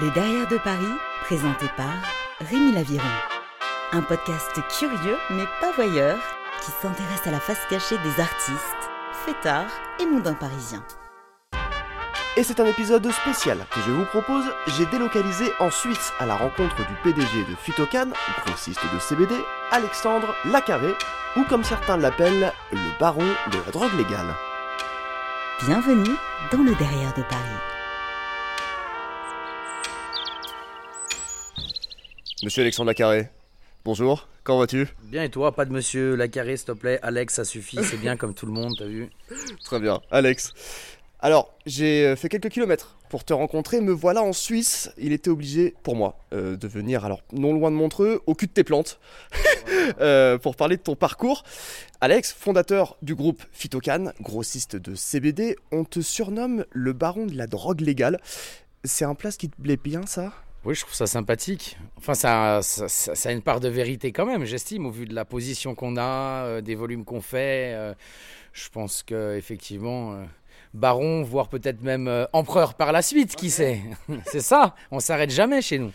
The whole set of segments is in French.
Les Derrière de Paris, présenté par Rémi Laviron. Un podcast curieux mais pas voyeur qui s'intéresse à la face cachée des artistes, fêtards et mondains parisiens. Et c'est un épisode spécial que je vous propose. J'ai délocalisé en Suisse à la rencontre du PDG de Phytocan, grossiste de CBD, Alexandre Lacarré, ou comme certains l'appellent, le baron de la drogue légale. Bienvenue dans le Derrière de Paris. Monsieur Alexandre Lacarré, bonjour, comment vas-tu? Bien et toi, pas de monsieur Lacarré s'il te plaît, Alex ça suffit, c'est bien comme tout le monde, t'as vu? Très bien, Alex. Alors, j'ai euh, fait quelques kilomètres pour te rencontrer, me voilà en Suisse. Il était obligé, pour moi, euh, de venir, alors non loin de Montreux, au cul de tes plantes, euh, pour parler de ton parcours. Alex, fondateur du groupe Phytocan, grossiste de CBD, on te surnomme le baron de la drogue légale. C'est un place qui te plaît bien, ça? Oui, je trouve ça sympathique. Enfin, ça, ça, ça- ça a une part de vérité quand même, j'estime, au vu de la position qu'on a, euh, des volumes qu'on fait. euh, je pense que effectivement, euh, baron, voire peut-être même euh, empereur par la suite, qui sait C'est ça, on s'arrête jamais chez nous.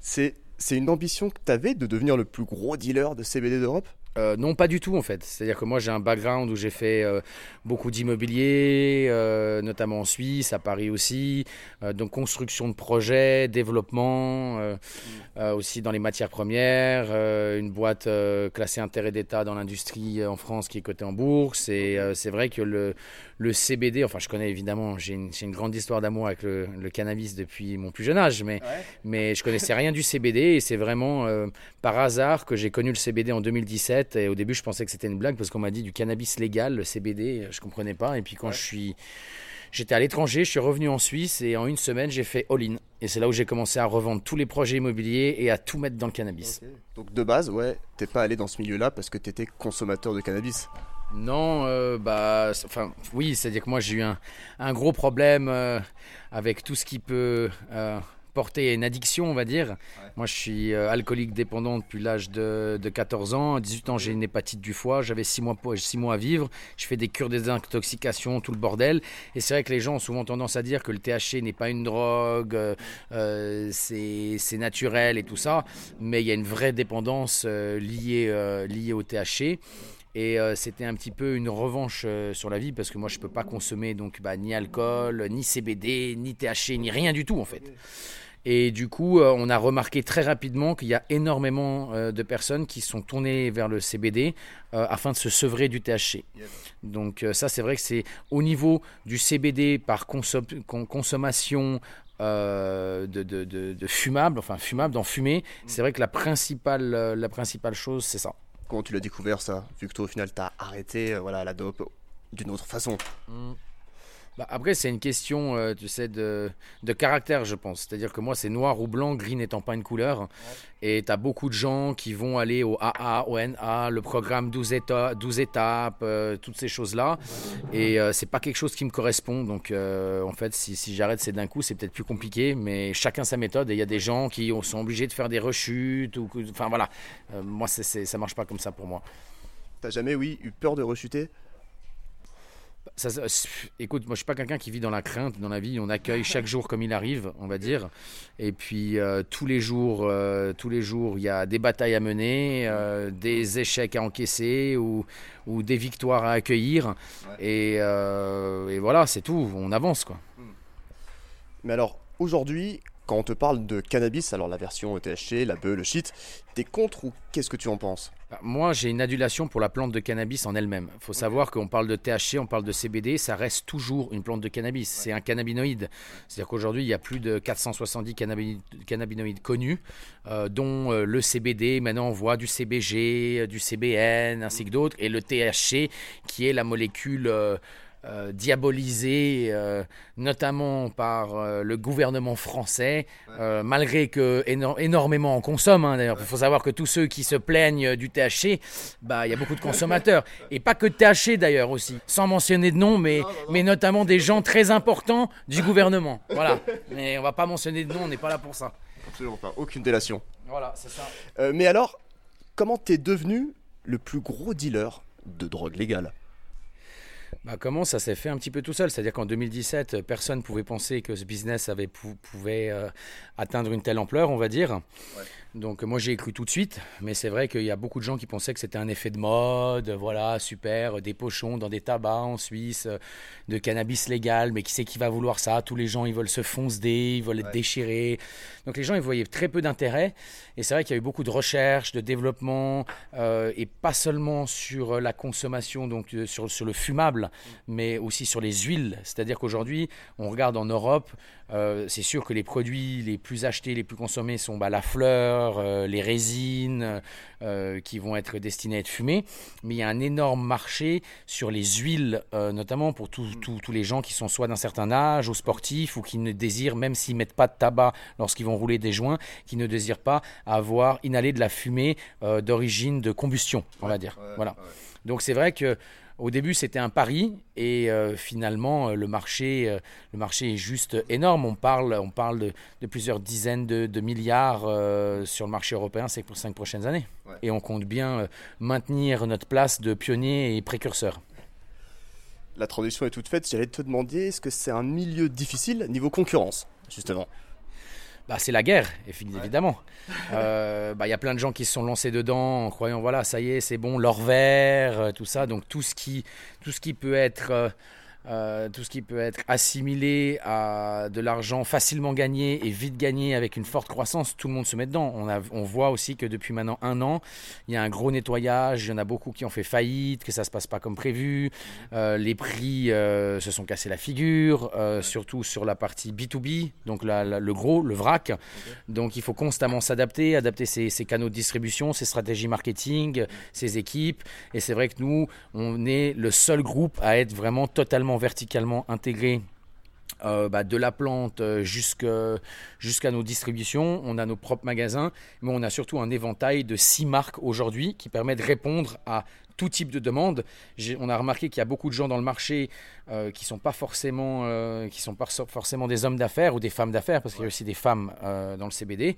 C'est c'est une ambition que tu avais de devenir le plus gros dealer de CBD d'Europe? Euh, non, pas du tout en fait. C'est-à-dire que moi j'ai un background où j'ai fait euh, beaucoup d'immobilier, euh, notamment en Suisse, à Paris aussi. Donc construction de projets, développement, euh, aussi dans les matières premières. une boîte classée intérêt d'État dans l'industrie en France qui est cotée en bourse. Et c'est vrai que le, le CBD, enfin je connais évidemment, j'ai une, j'ai une grande histoire d'amour avec le, le cannabis depuis mon plus jeune âge, mais, mais je connaissais rien du CBD et c'est vraiment par hasard que j'ai connu le CBD en 2017 et au début je pensais que c'était une blague parce qu'on m'a dit du cannabis légal, le CBD, je comprenais pas. Et puis quand je suis j'étais à l'étranger, je suis revenu en Suisse et en une semaine j'ai fait all-in. Et c'est là où j'ai commencé à revendre tous les projets immobiliers et à tout mettre dans le cannabis. Donc de base, ouais, t'es pas allé dans ce milieu-là parce que t'étais consommateur de cannabis. Non, euh, bah, enfin, oui, c'est-à-dire que moi j'ai eu un, un gros problème euh, avec tout ce qui peut euh, porter à une addiction, on va dire. Moi je suis euh, alcoolique dépendant depuis l'âge de, de 14 ans. À 18 ans j'ai une hépatite du foie, j'avais 6 mois, mois à vivre. Je fais des cures de désintoxication, tout le bordel. Et c'est vrai que les gens ont souvent tendance à dire que le THC n'est pas une drogue, euh, euh, c'est c'est naturel et tout ça. Mais il y a une vraie dépendance euh, liée, euh, liée au THC. Et euh, c'était un petit peu une revanche euh, sur la vie parce que moi je peux pas consommer donc bah, ni alcool, ni CBD, ni THC, ni rien du tout en fait. Et du coup, euh, on a remarqué très rapidement qu'il y a énormément euh, de personnes qui sont tournées vers le CBD euh, afin de se sevrer du THC. Donc ça, c'est vrai que c'est au niveau du CBD par consom- con- consommation euh, de, de, de, de fumable, enfin fumable, d'en fumer, c'est vrai que la principale, la principale chose, c'est ça. Comment tu l'as découvert ça? Vu que toi au final t'as arrêté euh, voilà, la dope d'une autre façon. Bah, après, c'est une question, euh, tu sais, de, de caractère, je pense. C'est-à-dire que moi, c'est noir ou blanc, gris n'étant pas une couleur. Et tu as beaucoup de gens qui vont aller au AA, au NA, le programme 12, éta- 12 étapes, euh, toutes ces choses-là. Et euh, c'est pas quelque chose qui me correspond. Donc, euh, en fait, si, si j'arrête, c'est d'un coup, c'est peut-être plus compliqué. Mais chacun sa méthode. Et il y a des gens qui sont obligés de faire des rechutes. Ou, enfin, voilà. Moi, c'est- ça marche pas comme ça pour moi. T'as jamais, oui, eu peur de rechuter? Ça, ça- écoute, moi je suis pas quelqu'un qui vit dans la crainte dans la vie. On accueille chaque jour comme il arrive, on va dire. Et puis euh, tous les jours, euh, tous les jours, il y a des batailles à mener, euh, des échecs à encaisser ou, ou des victoires à accueillir. Et, et voilà, c'est tout. On avance quoi. Mais alors, aujourd'hui, quand on te parle de cannabis, alors la version THC, la beuh, le shit, t'es contre ou qu'est-ce que tu en penses? Bah, Moi, j'ai une adulation pour la plante de cannabis en elle-même. Il faut savoir qu'on parle de THC, on parle de CBD, ça reste toujours une plante de cannabis. C'est un cannabinoïde. C'est-à-dire qu'aujourd'hui, il y a plus de 470 cannabi- cannabinoïdes connus, euh, dont euh, le CBD. Maintenant, on voit du CBG, euh, du CBN, ainsi que d'autres. Et le THC, qui est la molécule... euh, euh, diabolisée euh, notamment par euh, le gouvernement français, malgré que éno- énormément en consomment. hein, D'ailleurs, il faut savoir que tous ceux qui se plaignent du THC, bah il y a beaucoup de consommateurs et pas que de THC d'ailleurs aussi, sans mentionner de nom, mais mais notamment des gens très importants du gouvernement. Voilà. Mais on va pas mentionner de nom, on n'est pas là pour ça. Absolument pas, aucune délation. Voilà, c'est ça. Mais alors, comment t'es devenu le plus gros dealer de drogue légale? Bah, comment ça s'est fait un petit peu tout seul? C'est-à-dire qu'en 2017, personne ne pouvait penser que ce business avait, pouvait euh, atteindre une telle ampleur, on va dire. Donc moi j'ai cru tout de suite, mais c'est vrai qu'il y a beaucoup de gens qui pensaient que c'était un effet de mode, voilà, super, des pochons dans des tabacs en Suisse, de cannabis légal, mais qui sait qui va vouloir ça? Tous les gens ils veulent se foncer, ils veulent être déchirés. Donc les gens ils voyaient très peu d'intérêt, et c'est vrai qu'il y a eu beaucoup de recherche, de développement, euh, et pas seulement sur la consommation, donc euh, sur, sur le fumable, mais aussi sur les huiles. C'est-à-dire qu'aujourd'hui on regarde en Europe, euh, c'est sûr que les produits les plus achetés, les plus consommés sont bah, la fleur, euh, les résines euh, qui vont être destinées à être fumées. Mais il y a un énorme marché sur les huiles, notamment pour tous les gens qui sont soit d'un certain âge ou sportifs ou qui ne désirent, même s'ils mettent pas de tabac lorsqu'ils vont rouler des joints, qui ne désirent pas avoir inhalé de la fumée d'origine de combustion, on va dire. voilà. Donc c'est vrai que au début, c'était un pari et euh, finalement, euh, le marché, euh, le marché est juste énorme. On parle, on parle de, plusieurs dizaines de, milliards sur le marché européen, pour cinq prochaines années. Et on compte bien maintenir notre place de pionnier et précurseur. La transition est toute faite. J'allais te demander, est-ce que c'est un milieu difficile niveau concurrence, justement? Bah, c'est la guerre, évidemment. Euh, bah, il y a plein de gens qui se sont lancés dedans en croyant, voilà, ça y est, c'est bon, l'or vert, euh, tout ça. Donc tout ce qui, tout ce qui peut être euh, tout ce qui peut être assimilé à de l'argent facilement gagné et vite gagné avec une forte croissance, tout le monde se met dedans. On voit aussi que depuis maintenant un an, il y a un gros nettoyage, il y en a beaucoup qui ont fait faillite, que ça ne se passe pas comme prévu, euh, les prix euh, se sont cassés la figure, surtout sur la partie B2B, donc le gros, le vrac. Donc il faut constamment s'adapter, adapter ses, ses, canaux de distribution, ses stratégies marketing, ses équipes. Et c'est vrai que nous, on est le seul groupe à être vraiment totalement verticalement intégré euh, bah, de la plante euh, jusqu'à nos distributions. On a nos propres magasins, mais on a surtout un éventail de six marques aujourd'hui qui permet de répondre à tout type de demande. On a remarqué qu'il y a beaucoup de gens dans le marché euh, qui ne sont, pas forcément, sont pas forcément des hommes d'affaires ou des femmes d'affaires, parce qu'il y a aussi des femmes dans le CBD.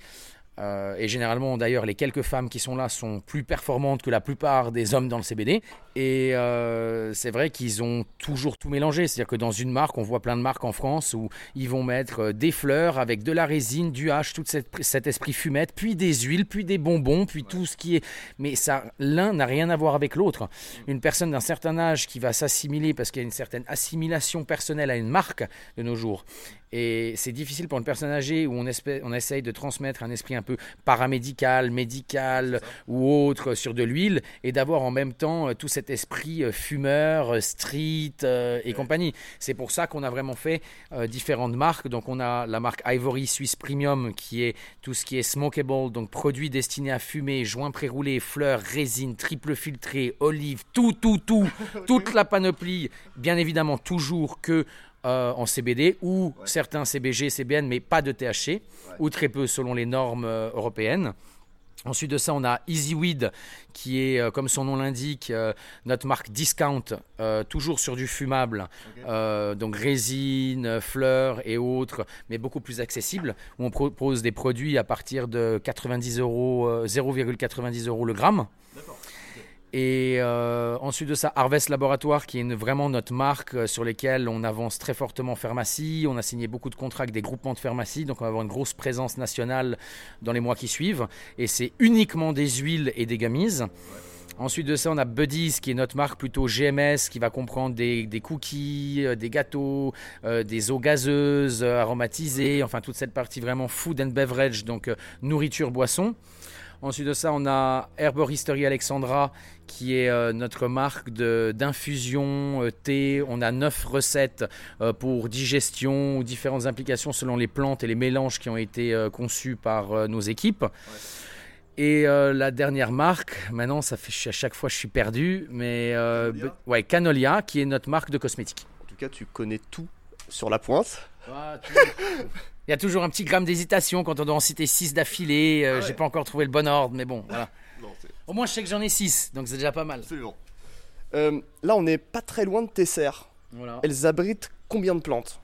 Euh, et généralement, d'ailleurs, les quelques femmes qui sont là sont plus performantes que la plupart des hommes dans le CBD. Et euh, c'est vrai qu'ils ont toujours tout mélangé. C'est-à-dire que dans une marque, on voit plein de marques en France où ils vont mettre euh, des fleurs avec de la résine, du hache, tout cet esprit fumette, puis des huiles, puis des bonbons, puis tout ce qui est. Mais ça, l'un n'a rien à voir avec l'autre. Une personne d'un certain âge qui va s'assimiler parce qu'il y a une certaine assimilation personnelle à une marque de nos jours et c'est difficile pour une personne âgée où on, on essaye de transmettre un esprit un peu paramédical, médical ou autre sur de l'huile et d'avoir en même temps euh, tout cet esprit euh, fumeur, euh, street et compagnie. C'est pour ça qu'on a vraiment fait différentes marques. Donc on a la marque Ivory Swiss Premium qui est tout ce qui est smokable, donc produits destinés à fumer, joints pré-roulés, fleurs, résine, triple filtré, olive, tout, tout, tout, toute la panoplie. Bien évidemment toujours que euh, en CBD ou certains CBG, CBN, mais pas de THC, ou très peu selon les normes euh, européennes. Ensuite de ça, on a EasyWeed, qui est, euh, comme son nom l'indique, notre marque discount, toujours sur du fumable, donc résine, fleurs et autres, mais beaucoup plus accessible, où on propose des produits à partir de 90 euros, 0,90 euros le gramme. Et euh, ensuite de ça, Harvest Laboratoire, qui est vraiment notre marque euh, sur lesquelles on avance très fortement en pharmacie. On a signé beaucoup de contrats avec des groupements de pharmacie, donc on va avoir une grosse présence nationale dans les mois qui suivent. Et c'est uniquement des huiles et des gummies. Ensuite de ça, on a Buddies, qui est notre marque plutôt GMS, qui va comprendre des, cookies, euh, des gâteaux, des eaux gazeuses, aromatisées, enfin toute cette partie vraiment food and beverage, donc nourriture, boisson. Ensuite de ça, on a Herboristerie Alexandra qui est euh, notre marque d'infusion euh, thé. On a neuf recettes euh, pour digestion ou différentes implications selon les plantes et les mélanges qui ont été conçus par nos équipes. Et la dernière marque, maintenant ça fait à chaque fois je suis perdu, mais ouais, Canolia qui est notre marque de cosmétiques. En tout cas, tu connais tout sur la pointe. Il y a toujours un petit gramme d'hésitation quand on doit en citer 6 d'affilée. Euh, ah j'ai pas encore trouvé le bon ordre, mais bon, voilà. Au moins, je sais que j'en ai 6, donc c'est déjà pas mal. Euh, là, on n'est pas très loin de tes serres. Elles abritent combien de plantes?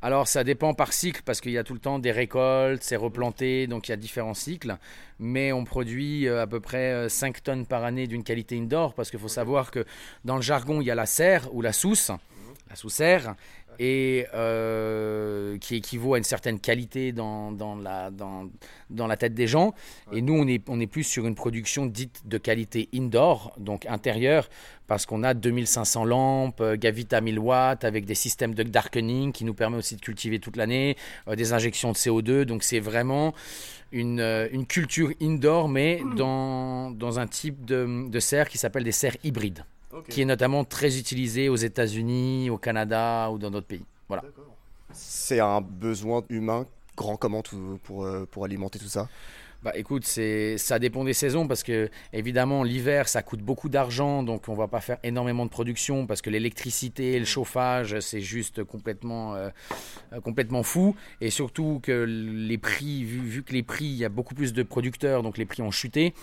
Alors ça dépend par cycle parce qu'il y a tout le temps des récoltes, c'est replanté, donc il y a différents cycles. Mais on produit euh, à peu près 5 euh, tonnes par année d'une qualité indoor parce qu'il faut savoir que dans le jargon il y a la serre ou la sousse, la sous-serre, et euh, qui équivaut à une certaine qualité dans, dans, la, dans, dans la tête des gens. Et nous, on est, on est plus sur une production dite de qualité indoor, donc intérieure, parce qu'on a 2500 lampes, euh, Gavita 1000 watts, avec des systèmes de darkening qui nous permet aussi de cultiver toute l'année, euh, des injections de CO2. Donc c'est vraiment une, une, culture indoor, mais dans, dans un type de, de serre qui s'appelle des serres hybrides qui est notamment très utilisé aux États-Unis, au Canada ou dans d'autres pays. Voilà. C'est un besoin humain grand comment pour, euh, pour alimenter tout ça? Bah écoute, c'est ça dépend des saisons parce que évidemment l'hiver ça coûte beaucoup d'argent donc on va pas faire énormément de production parce que l'électricité, le chauffage c'est juste complètement euh, euh, complètement fou et surtout que les prix vu, vu que les prix il y a beaucoup plus de producteurs donc les prix ont chuté.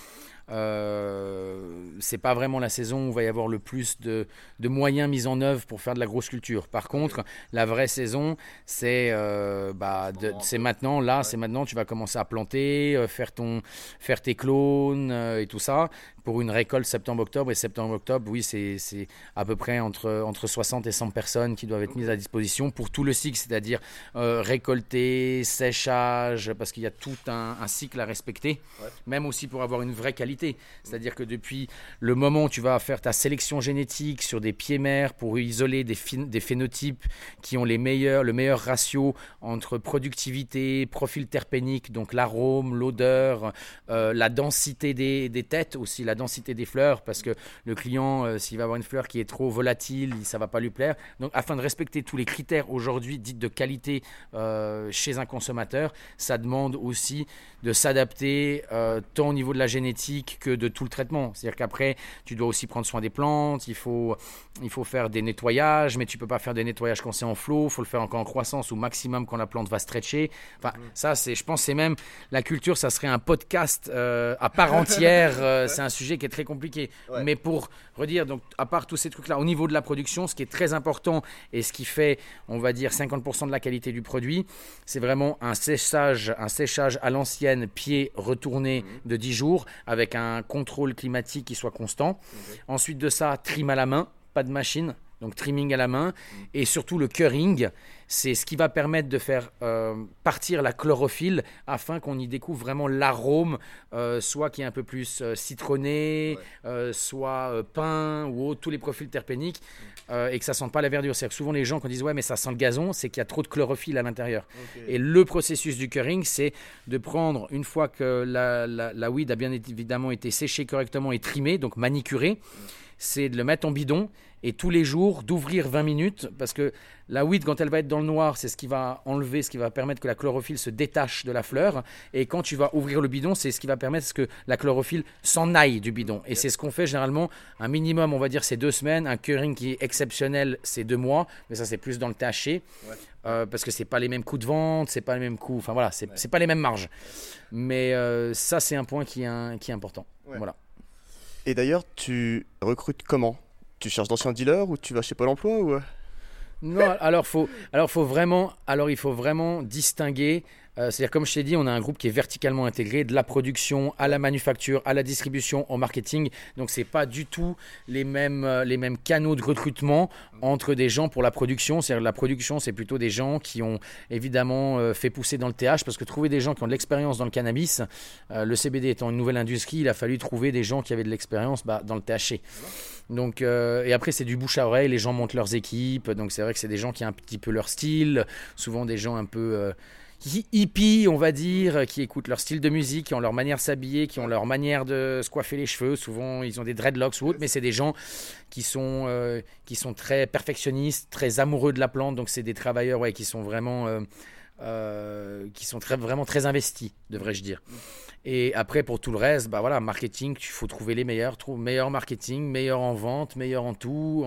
Euh, c'est pas vraiment la saison où il va y avoir le plus de, moyens mis en œuvre pour faire de la grosse culture. Par contre, la vraie saison, c'est euh, bah, c'est maintenant, là, c'est maintenant, tu vas commencer à planter, euh, faire, ton, faire tes clones et tout ça pour une récolte septembre-octobre. Et septembre-octobre, oui, c'est à peu près entre, entre 60 et 100 personnes qui doivent être mises à disposition pour tout le cycle, c'est-à-dire euh, récolter, séchage, parce qu'il y a tout un, cycle à respecter, même aussi pour avoir une vraie qualité. C'est-à-dire que depuis le moment où tu vas faire ta sélection génétique sur des pieds mères pour isoler des, des phénotypes qui ont les meilleurs, le meilleur ratio entre productivité, profil terpénique, donc l'arôme, l'odeur, euh, la densité des, des têtes aussi, la densité des fleurs, parce que le client, euh, s'il va avoir une fleur qui est trop volatile, ça va pas lui plaire. Donc, afin de respecter tous les critères aujourd'hui dits de qualité euh, chez un consommateur, ça demande aussi de s'adapter euh, tant au niveau de la génétique que de tout le traitement. C'est-à-dire qu'après, tu dois aussi prendre soin des plantes, il faut, il faut faire des nettoyages, mais tu peux pas faire des nettoyages quand c'est en flot, il faut le faire encore en croissance ou maximum quand la plante va stretcher. Enfin, ça, c'est, je pense, c'est même la culture, ça serait un podcast à part entière. c'est un sujet qui est très compliqué. Mais pour redire, donc, à part tous ces trucs-là, au niveau de la production, ce qui est très important et ce qui fait, on va dire, 50% de la qualité du produit, c'est vraiment un séchage, un séchage à l'ancienne, pied retourné mhm. de 10 jours, avec un contrôle climatique qui soit constant. Ensuite de ça, trim à la main, pas de machine, donc trimming à la main, et surtout le curing, c'est ce qui va permettre de faire euh, partir la chlorophylle afin qu'on y découvre vraiment l'arôme, euh, soit qui est un peu plus euh, citronné, soit pain ou autre, tous les profils terpéniques, et que ça sente pas la verdure. C'est souvent les gens qui disent ouais mais ça sent le gazon, c'est qu'il y a trop de chlorophylle à l'intérieur. Et le processus du curing, c'est de prendre une fois que la, la, weed a bien évidemment été séchée correctement et trimée, donc manicurée, c'est de le mettre en bidon et tous les jours d'ouvrir 20 minutes parce que la weed quand elle va être dans le noir c'est ce qui va enlever ce qui va permettre que la chlorophylle se détache de la fleur. Et quand tu vas ouvrir le bidon c'est ce qui va permettre que la chlorophylle s'en aille du bidon. Et c'est ce qu'on fait généralement un minimum on va dire c'est deux semaines. Un curing qui est exceptionnel c'est deux mois. Mais ça c'est plus dans le taché euh, parce que c'est pas les mêmes coûts de vente c'est pas les mêmes coûts. Enfin voilà c'est pas les mêmes marges. Mais euh, ça c'est un point qui est, qui est important. Voilà et d'ailleurs, tu recrutes comment? Tu cherches d'anciens dealers ou tu vas chez Pôle emploi ou... Euh? Non, alors, faut, alors, il faut vraiment distinguer euh, c'est-à-dire, comme je t'ai dit, on a un groupe qui est verticalement intégré, de la production à la manufacture, à la distribution, au marketing. Donc, c'est pas du tout les mêmes, euh, les mêmes canaux de recrutement entre des gens pour la production. C'est-à-dire, la production, c'est plutôt des gens qui ont évidemment euh, fait pousser dans le TH, parce que trouver des gens qui ont de l'expérience dans le cannabis, le CBD étant une nouvelle industrie, il a fallu trouver des gens qui avaient de l'expérience bah, dans le THC. Donc, et après, c'est du bouche à oreille, les gens montent leurs équipes. Donc, c'est vrai que c'est des gens qui ont un petit peu leur style, souvent des gens un peu hippies, on va dire, qui écoutent leur style de musique, qui ont leur manière de s'habiller, qui ont leur manière de se coiffer les cheveux. Souvent, ils ont des dreadlocks ou autre, mais c'est des gens qui sont, euh, qui sont très perfectionnistes, très amoureux de la plante. Donc, c'est des travailleurs qui sont vraiment, euh, euh, qui sont très, vraiment très investis, devrais-je dire. Et après, pour tout le reste, bah voilà, marketing, il faut trouver les meilleurs, meilleur marketing, meilleur en vente, meilleur en tout,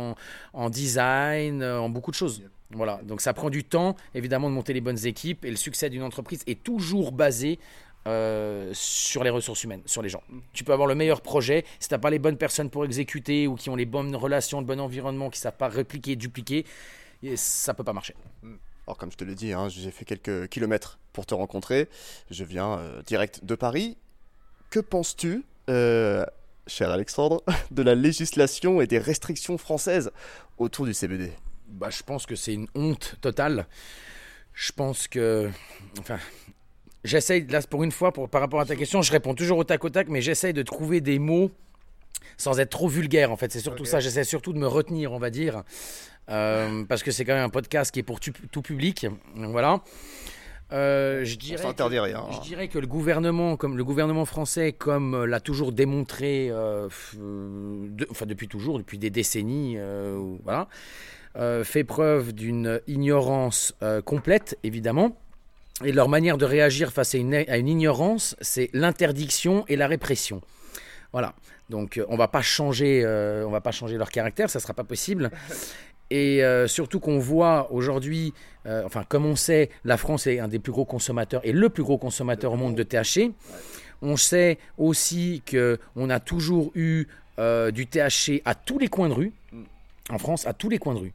en design, en beaucoup de choses. Voilà, donc ça prend du temps, évidemment, de monter les bonnes équipes et le succès d'une entreprise est toujours basé euh, sur les ressources humaines, sur les gens. Tu peux avoir le meilleur projet, si tu n'as pas les bonnes personnes pour exécuter ou qui ont les bonnes relations, le bon environnement, qui ne savent pas répliquer, dupliquer, ça ne peut pas marcher. Alors comme je te l'ai dit, hein, j'ai fait quelques kilomètres pour te rencontrer. Je viens euh, direct de Paris. Que penses-tu, euh, cher Alexandre, de la législation et des restrictions françaises autour du CBD bah, Je pense que c'est une honte totale. Je pense que... Enfin, j'essaye, là pour une fois, pour, par rapport à ta question, je réponds toujours au tac au tac, mais j'essaye de trouver des mots sans être trop vulgaire en fait. C'est surtout ça, j'essaie surtout de me retenir, on va dire. Euh, parce que c'est quand même un podcast qui est pour tout public. voilà. Euh, je, dirais que, rien, je dirais que le gouvernement, comme le gouvernement français, comme euh, l'a toujours démontré, enfin depuis toujours, depuis des décennies, voilà, fait preuve d'une ignorance complète, évidemment. Et leur manière de réagir face à une, à une ignorance, c'est l'interdiction et la répression. Voilà. Donc on va pas changer, on va pas changer leur caractère, ça sera pas possible. Et euh, surtout qu'on voit aujourd'hui, euh, enfin comme on sait, la France est un des plus gros consommateurs et le plus gros consommateur au monde de THC. On sait aussi qu'on a toujours eu euh, du THC à tous les coins de rue, en France, à tous les coins de rue.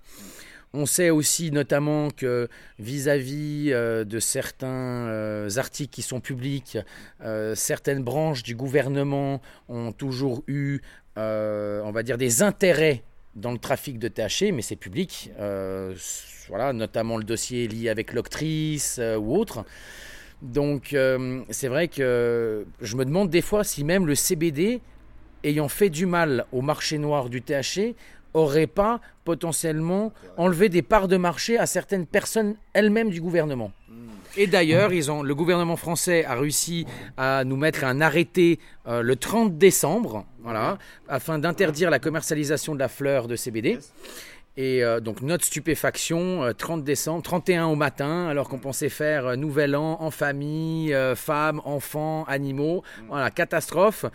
On sait aussi notamment que vis-à-vis de certains articles qui sont publics, certaines branches du gouvernement ont toujours eu, on va dire, des intérêts dans le trafic de THC, mais c'est public, euh, voilà, notamment le dossier lié avec l'octrice euh, ou autre. Donc euh, c'est vrai que je me demande des fois si même le CBD, ayant fait du mal au marché noir du THC, aurait pas potentiellement enlevé des parts de marché à certaines personnes elles-mêmes du gouvernement. Et d'ailleurs, ils ont, le gouvernement français a réussi à nous mettre un arrêté euh, le 30 décembre, voilà, afin d'interdire la commercialisation de la fleur de CBD. Et euh, donc notre stupéfaction, 30 euh, décembre, 31 au matin, alors qu'on pensait faire Nouvel An en famille, femmes, enfants, animaux. Voilà, catastrophe.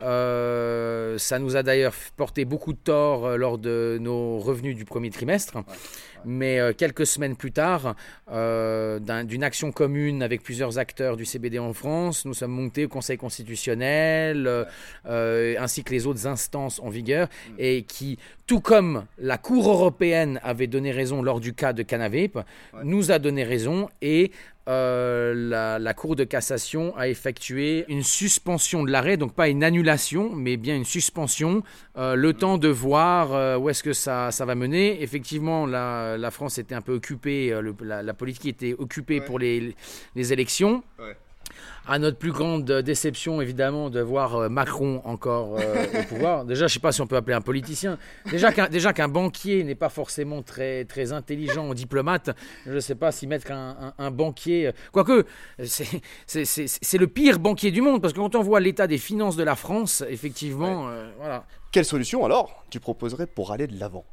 ça nous a d'ailleurs porté beaucoup de tort lors de nos revenus du premier trimestre. Mais euh, quelques semaines plus tard, euh, d'une action commune avec plusieurs acteurs du CBD en France, nous sommes montés au Conseil constitutionnel, euh, ainsi que les autres instances en vigueur, et qui, tout comme la Cour européenne avait donné raison lors du cas de Canavep, nous a donné raison et euh, la, Cour de cassation a effectué une suspension de l'arrêt, donc pas une annulation, mais bien une suspension, euh, le temps de voir euh, où est-ce que ça, ça, va mener. Effectivement, la, la, France était un peu occupée, la, politique était occupée pour les, les élections à notre plus grande déception, évidemment, de voir euh, Macron encore euh, au pouvoir. Déjà, je ne sais pas si on peut appeler un politicien. Déjà qu'un, déjà qu'un banquier n'est pas forcément très, très intelligent, diplomate, je ne sais pas si mettre un, un, banquier... Quoique, c'est, c'est, le pire banquier du monde, parce que quand on voit l'état des finances de la France, effectivement, euh, voilà. Quelle solution alors tu proposerais pour aller de l'avant?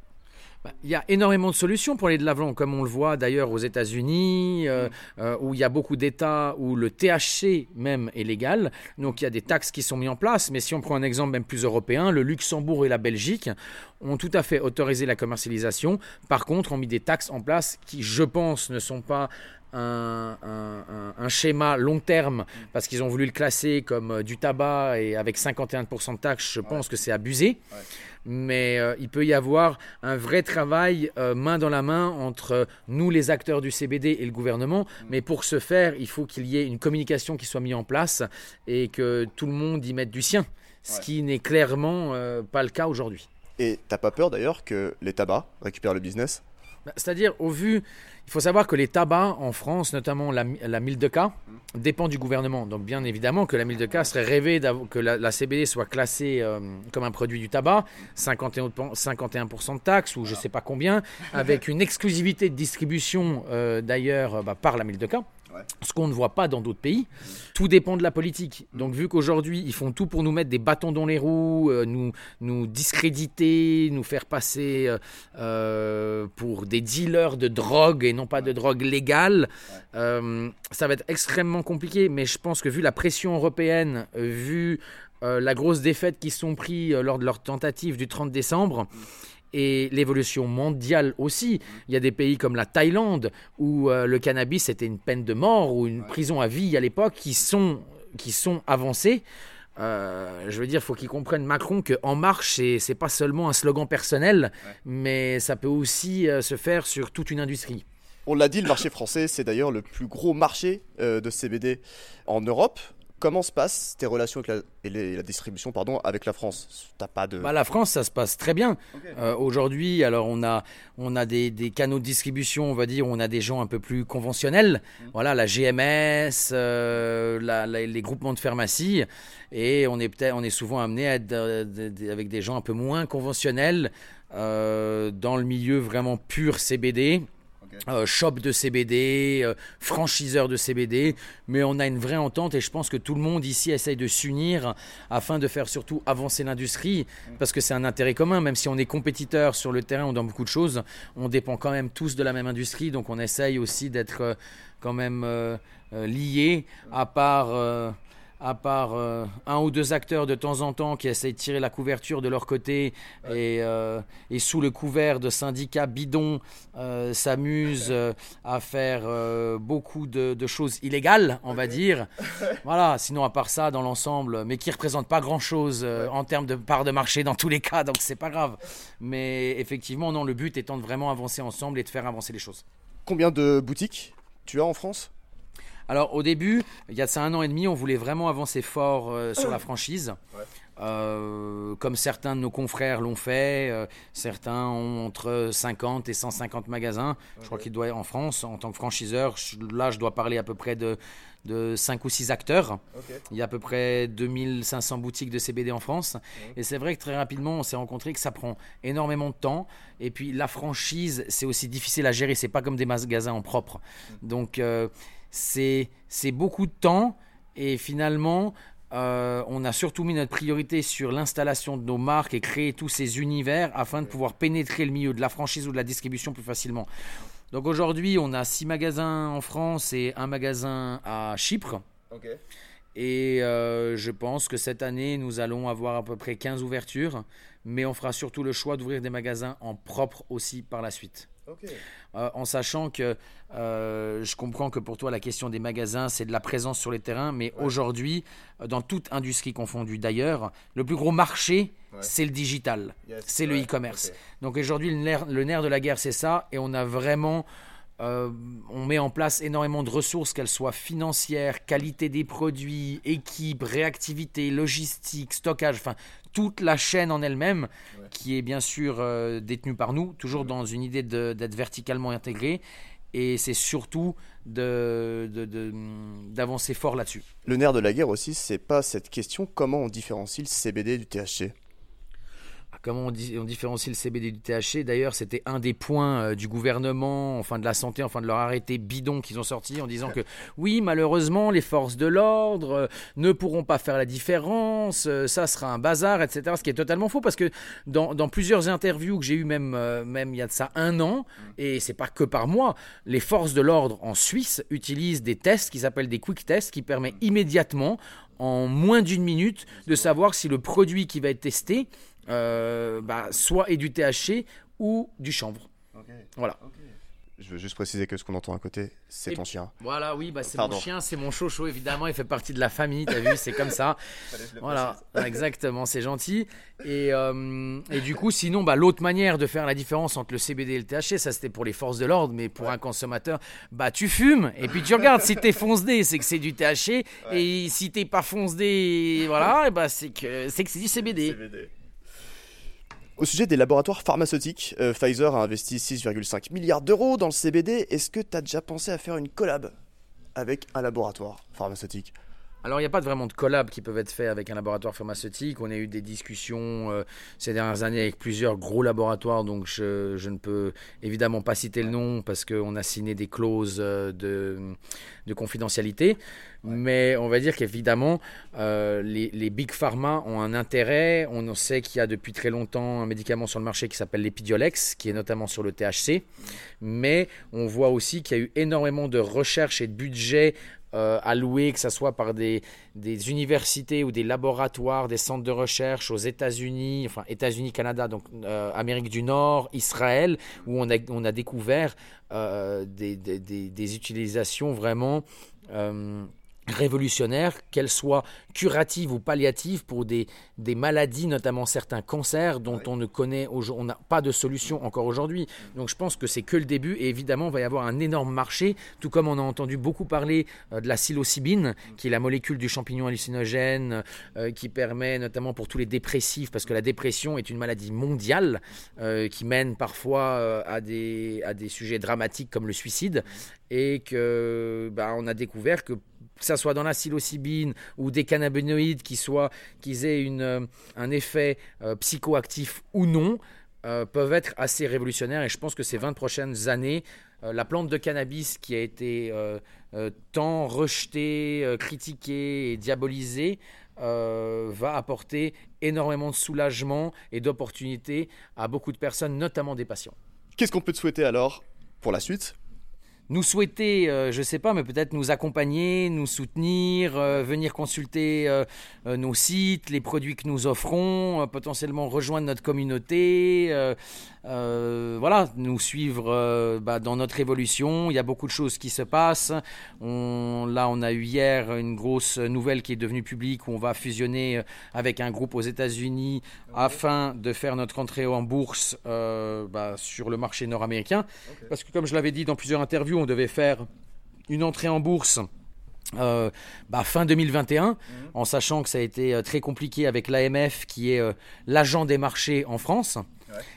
Il y a énormément de solutions pour les de l'avant, comme on le voit d'ailleurs aux États-Unis, euh, mm. euh, où il y a beaucoup d'États où le THC même est légal. Donc il y a des taxes qui sont mises en place. Mais si on prend un exemple même plus européen, le Luxembourg et la Belgique ont tout à fait autorisé la commercialisation. Par contre, ont mis des taxes en place qui, je pense, ne sont pas un, schéma long terme parce qu'ils ont voulu le classer comme euh, du tabac et avec 51% de taxes, je pense que c'est abusé mais euh, il peut y avoir un vrai travail euh, main dans la main entre nous, les acteurs du CBD, et le gouvernement. Mm. Mais pour ce faire, il faut qu'il y ait une communication qui soit mise en place et que tout le monde y mette du sien, ce qui n'est clairement euh, pas le cas aujourd'hui. Et t'as pas peur d'ailleurs que les tabacs récupèrent le business? Bah, C'est-à-dire, au vu il faut savoir que les tabacs en France, notamment la, la 1002K, dépend du gouvernement. Donc bien évidemment que la 1002K serait rêvé que la, CBD soit classée euh, comme un produit du tabac, 51%, 51 de taxes ou je ne sais pas combien, avec une exclusivité de distribution euh, d'ailleurs bah, par la 1002K. Ce qu'on ne voit pas dans d'autres pays. Tout dépend de la politique. Donc, vu qu'aujourd'hui, ils font tout pour nous mettre des bâtons dans les roues, euh, nous, nous discréditer, nous faire passer euh, euh, pour des dealers de drogue et non pas de drogue légale, ça va être extrêmement compliqué. Mais je pense que vu la pression européenne, vu la grosse défaite qu'ils sont pris lors de leur tentative du 30 décembre, et l'évolution mondiale aussi. Il y a des pays comme la Thaïlande où euh, le cannabis était une peine de mort ou une prison à vie à l'époque qui sont, qui sont avancés. Euh, je veux dire, il faut qu'ils comprennent Macron que En Marche, c'est pas seulement un slogan personnel, mais ça peut aussi euh, se faire sur toute une industrie. On l'a dit, le marché français, c'est d'ailleurs le plus gros marché euh, de CBD en Europe. Comment se passent tes relations avec la, et les- la distribution pardon, avec la France? T'as pas de. Bah, la France, ça se passe très bien. Euh, Aujourd'hui, alors on a, on a des, des canaux de distribution, on va dire, on a des gens un peu plus conventionnels. Voilà, la GMS, euh, la- la- les groupements de pharmacie, et on est on est souvent amené à être euh, avec des gens un peu moins conventionnels euh, dans le milieu vraiment pur CBD. Euh, shop de CBD, euh, franchiseur de CBD, mais on a une vraie entente et je pense que tout le monde ici essaye de s'unir afin de faire surtout avancer l'industrie. Parce que c'est un intérêt commun, même si on est compétiteur sur le terrain ou dans beaucoup de choses, on dépend quand même tous de la même industrie, donc on essaye aussi d'être euh, quand même liés, à part, à part euh, un ou deux acteurs de temps en temps qui essayent de tirer la couverture de leur côté et, euh, et sous le couvert de syndicats bidons euh, s'amusent à faire beaucoup de, de choses illégales, on va dire. Voilà, sinon à part ça, dans l'ensemble, mais qui représente pas grand-chose en termes de part de marché dans tous les cas, donc c'est pas grave. Mais effectivement, non, le but étant de vraiment avancer ensemble et de faire avancer les choses. Combien de boutiques tu as en France? Alors au début, il y a ça un an et demi, on voulait vraiment avancer fort euh, sur la franchise. Euh, comme certains de nos confrères l'ont fait, euh, certains ont entre 50 et 150 magasins. Je crois qu'il doit en France, en tant que franchiseur, je- là je dois parler à peu près de, de 5 ou 6 acteurs. Il y a à peu près 2500 boutiques de CBD en France. Et c'est vrai que très rapidement, on s'est rencontré que ça prend énormément de temps. Et puis la franchise, c'est aussi difficile à gérer. C'est pas comme des magasins en propre. Donc euh, c'est beaucoup de temps. Et finalement, euh, on a surtout mis notre priorité sur l'installation de nos marques et créer tous ces univers afin de pouvoir pénétrer le milieu de la franchise ou de la distribution plus facilement. Donc aujourd'hui, on a six magasins en France et un magasin à Chypre. Et euh, je pense que cette année, nous allons avoir à peu près 15 ouvertures, mais on fera surtout le choix d'ouvrir des magasins en propre aussi par la suite. Euh, en sachant que euh, je comprends que pour toi la question des magasins c'est de la présence sur les terrains, mais aujourd'hui, dans toute industrie confondue d'ailleurs, le plus gros marché Ouais. c'est le digital, c'est le e-commerce. Donc aujourd'hui le nerf, le nerf de la guerre c'est ça, et on a vraiment euh, on met en place énormément de ressources, qu'elles soient financières, qualité des produits, équipe, réactivité, logistique, stockage, enfin toute la chaîne en elle-même, qui est bien sûr euh, détenue par nous, toujours dans une idée d'être verticalement intégré. Et c'est surtout de- de- de- d'avancer fort là-dessus. Le nerf de la guerre aussi, c'est pas cette question comment on différencie le CBD du THC. Comment on, di- on différencie le CBD du THC D'ailleurs, c'était un des points euh, du gouvernement, enfin de la santé, enfin de leur arrêté bidon qu'ils ont sorti en disant que oui, malheureusement, les forces de l'ordre euh, ne pourront pas faire la différence, euh, ça sera un bazar, etc. Ce qui est totalement faux parce que dans, dans plusieurs interviews que j'ai eues même, même il y a de ça un an, et c'est pas que par moi, les forces de l'ordre en Suisse utilisent des tests qui s'appellent des quick tests qui permettent immédiatement, en moins d'une minute, de savoir si le produit qui va être testé euh, bah, soit est du THC ou du chanvre. Voilà. Je veux juste préciser que ce qu'on entend à côté, c'est ton chien. Voilà, oui, bah, c'est mon chien, c'est mon chocho, évidemment, il fait partie de la famille, t'as vu, c'est comme ça. Voilà, exactement, c'est gentil. Et, euh, et du coup, sinon, bah, l'autre manière de faire la différence entre le CBD et le THC, ça c'était pour les forces de l'ordre, mais pour un consommateur, bah tu fumes et puis tu regardes si t'es fonce-dé, c'est que c'est du THC, et si t'es pas fonce-dé, voilà, et bah, c'est que c'est que c'est du CBD. Au sujet des laboratoires pharmaceutiques, euh, Pfizer a investi 6,5 milliards d'euros dans le CBD. Est-ce que tu as déjà pensé à faire une collab avec un laboratoire pharmaceutique? Alors, il n'y a pas vraiment de collab qui peuvent être faits avec un laboratoire pharmaceutique. On a eu des discussions euh, ces dernières années avec plusieurs gros laboratoires, donc je, ne peux évidemment pas citer le nom parce qu'on a signé des clauses euh, de confidentialité. Mais on va dire qu'évidemment, euh, les, big pharma ont un intérêt. On sait qu'il y a depuis très longtemps un médicament sur le marché qui s'appelle l'Epidiolex, qui est notamment sur le THC. Mais on voit aussi qu'il y a eu énormément de recherches et de budget euh, alloués, que ce soit par des, universités ou des laboratoires, des centres de recherche aux États-Unis, enfin États-Unis, Canada, donc euh, Amérique du Nord, Israël, où on a, découvert euh, des, utilisations vraiment révolutionnaire, qu'elle soit curative ou palliative pour des, des maladies, notamment certains cancers dont on ne connaît, on n'a pas de solution encore aujourd'hui. Donc je pense que c'est que le début et évidemment il va y avoir un énorme marché, tout comme on a entendu beaucoup parler euh, de la psilocybine, qui est la molécule du champignon hallucinogène, euh, qui permet notamment pour tous les dépressifs, parce que la dépression est une maladie mondiale euh, qui mène parfois à, des, à des sujets dramatiques comme le suicide, et que bah, on a découvert que que ça soit dans la psilocybine ou des cannabinoïdes qui, soient, qui aient une, euh, un effet euh, psychoactif ou non, euh, peuvent être assez révolutionnaires. Et je pense que ces 20 prochaines années, la plante de cannabis qui a été tant rejetée, critiquée et diabolisée, va apporter énormément de soulagement et d'opportunités à beaucoup de personnes, notamment des patients. Qu'est-ce qu'on peut te souhaiter alors pour la suite? Nous souhaiter, euh, je ne sais pas, mais peut-être nous accompagner, nous soutenir, euh, venir consulter euh, nos sites, les produits que nous offrons, potentiellement rejoindre notre communauté, voilà, nous suivre bah, dans notre évolution. Il y a beaucoup de choses qui se passent. On, là, on a eu hier une grosse nouvelle qui est devenue publique où on va fusionner avec un groupe aux États-Unis afin de faire notre entrée en bourse bah, sur le marché nord-américain. Parce que comme je l'avais dit dans plusieurs interviews, on devait faire une entrée en bourse euh, bah, fin 2021, mhm. en sachant que ça a été euh, très compliqué avec l'AMF, qui est euh, l'agent des marchés en France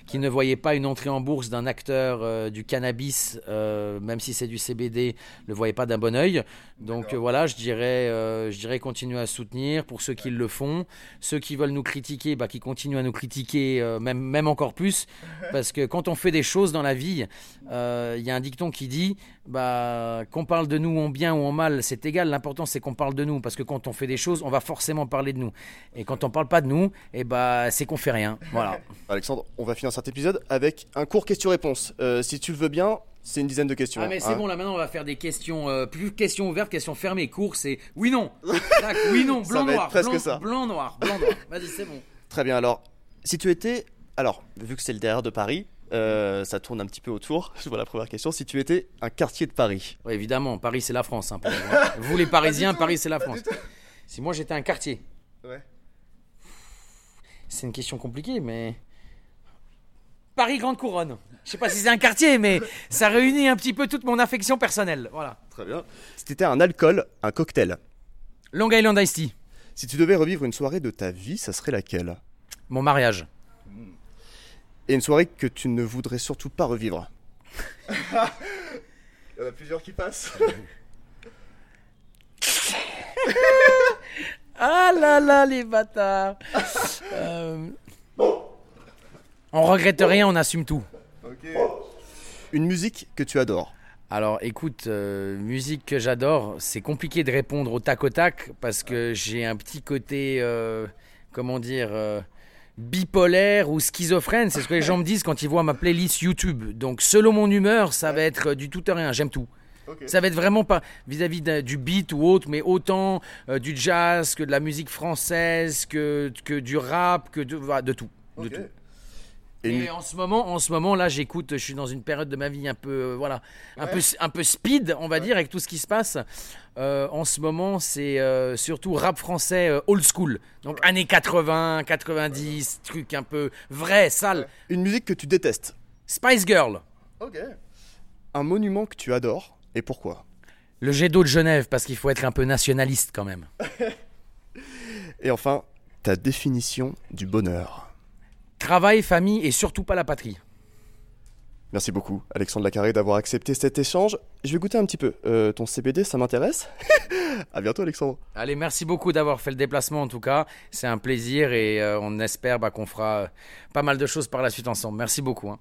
qui ne voyait pas une entrée en bourse d'un acteur euh, du cannabis, euh, même si c'est du CBD, ne le voyait pas d'un bon oeil. Donc euh, voilà, je dirais, je dirais continuer à soutenir pour ceux qui le font. Ceux qui veulent nous critiquer, bah, qui continuent à nous critiquer, même, même encore plus. Parce que quand on fait des choses dans la vie, il y a un dicton qui dit bah, qu'on parle de nous en bien ou en mal, c'est égal. L'important, c'est qu'on parle de nous. Parce que quand on fait des choses, on va forcément parler de nous. Et quand on parle pas de nous, et eh bah, c'est qu'on fait rien. Voilà. Alexandre, on va finir cet épisode avec un court question-réponse. Euh, si tu le veux bien, c'est une dizaine de questions. Ah mais c'est hein. bon là maintenant on va faire des questions euh, plus questions ouvertes, questions fermées, court c'est oui non. oui non, blanc noir, presque blanc, ça. blanc noir, blanc noir. Vas-y c'est bon. Très bien alors si tu étais alors vu que c'est le derrière de Paris, euh, ça tourne un petit peu autour. Je vois la première question. Si tu étais un quartier de Paris. Oui, évidemment, Paris c'est la France. Hein, vous les Parisiens, Paris c'est la France. Si moi j'étais un quartier. Ouais. C'est une question compliquée, mais Paris Grande Couronne. Je sais pas si c'est un quartier, mais ça réunit un petit peu toute mon affection personnelle. Voilà. Très bien. Si tu étais un alcool, un cocktail. Long Island Iced Tea. Si tu devais revivre une soirée de ta vie, ça serait laquelle? Mon mariage. Et une soirée que tu ne voudrais surtout pas revivre Il y en a plusieurs qui passent. ah là là, les bâtards. euh, on regrette rien, on assume tout. Une musique que tu adores alors écoute, euh, musique que j'adore, c'est compliqué de répondre au tac au tac parce que j'ai un petit côté, euh, comment dire, euh, bipolaire ou schizophrène. C'est ce que les gens me disent quand ils voient ma playlist YouTube. Donc selon mon humeur, ça va être du tout à rien, j'aime tout. Ça va être vraiment pas vis-à-vis du beat ou autre, mais autant du jazz que de la musique française, que, que du rap, que de, de tout. De tout. Et, en ce moment, en ce moment là, j'écoute. Je suis dans une période de ma vie un peu, euh, voilà, un peu, un peu speed, on va dire, avec tout ce qui se passe. Euh, en ce moment, c'est euh, surtout rap français old school, donc années 80, 90, truc un peu vrai, sale. Une musique que tu détestes. Spice Girl. Ok. Un monument que tu adores et pourquoi? Le jet d'eau de Genève, parce qu'il faut être un peu nationaliste quand même. et enfin, ta définition du bonheur. Travail, famille et surtout pas la patrie. Merci beaucoup, Alexandre Lacarré, d'avoir accepté cet échange. Je vais goûter un petit peu. Euh, ton CBD, ça m'intéresse. à bientôt, Alexandre. Allez, merci beaucoup d'avoir fait le déplacement, en tout cas. C'est un plaisir et euh, on espère bah, qu'on fera pas mal de choses par la suite ensemble. Merci beaucoup. Hein.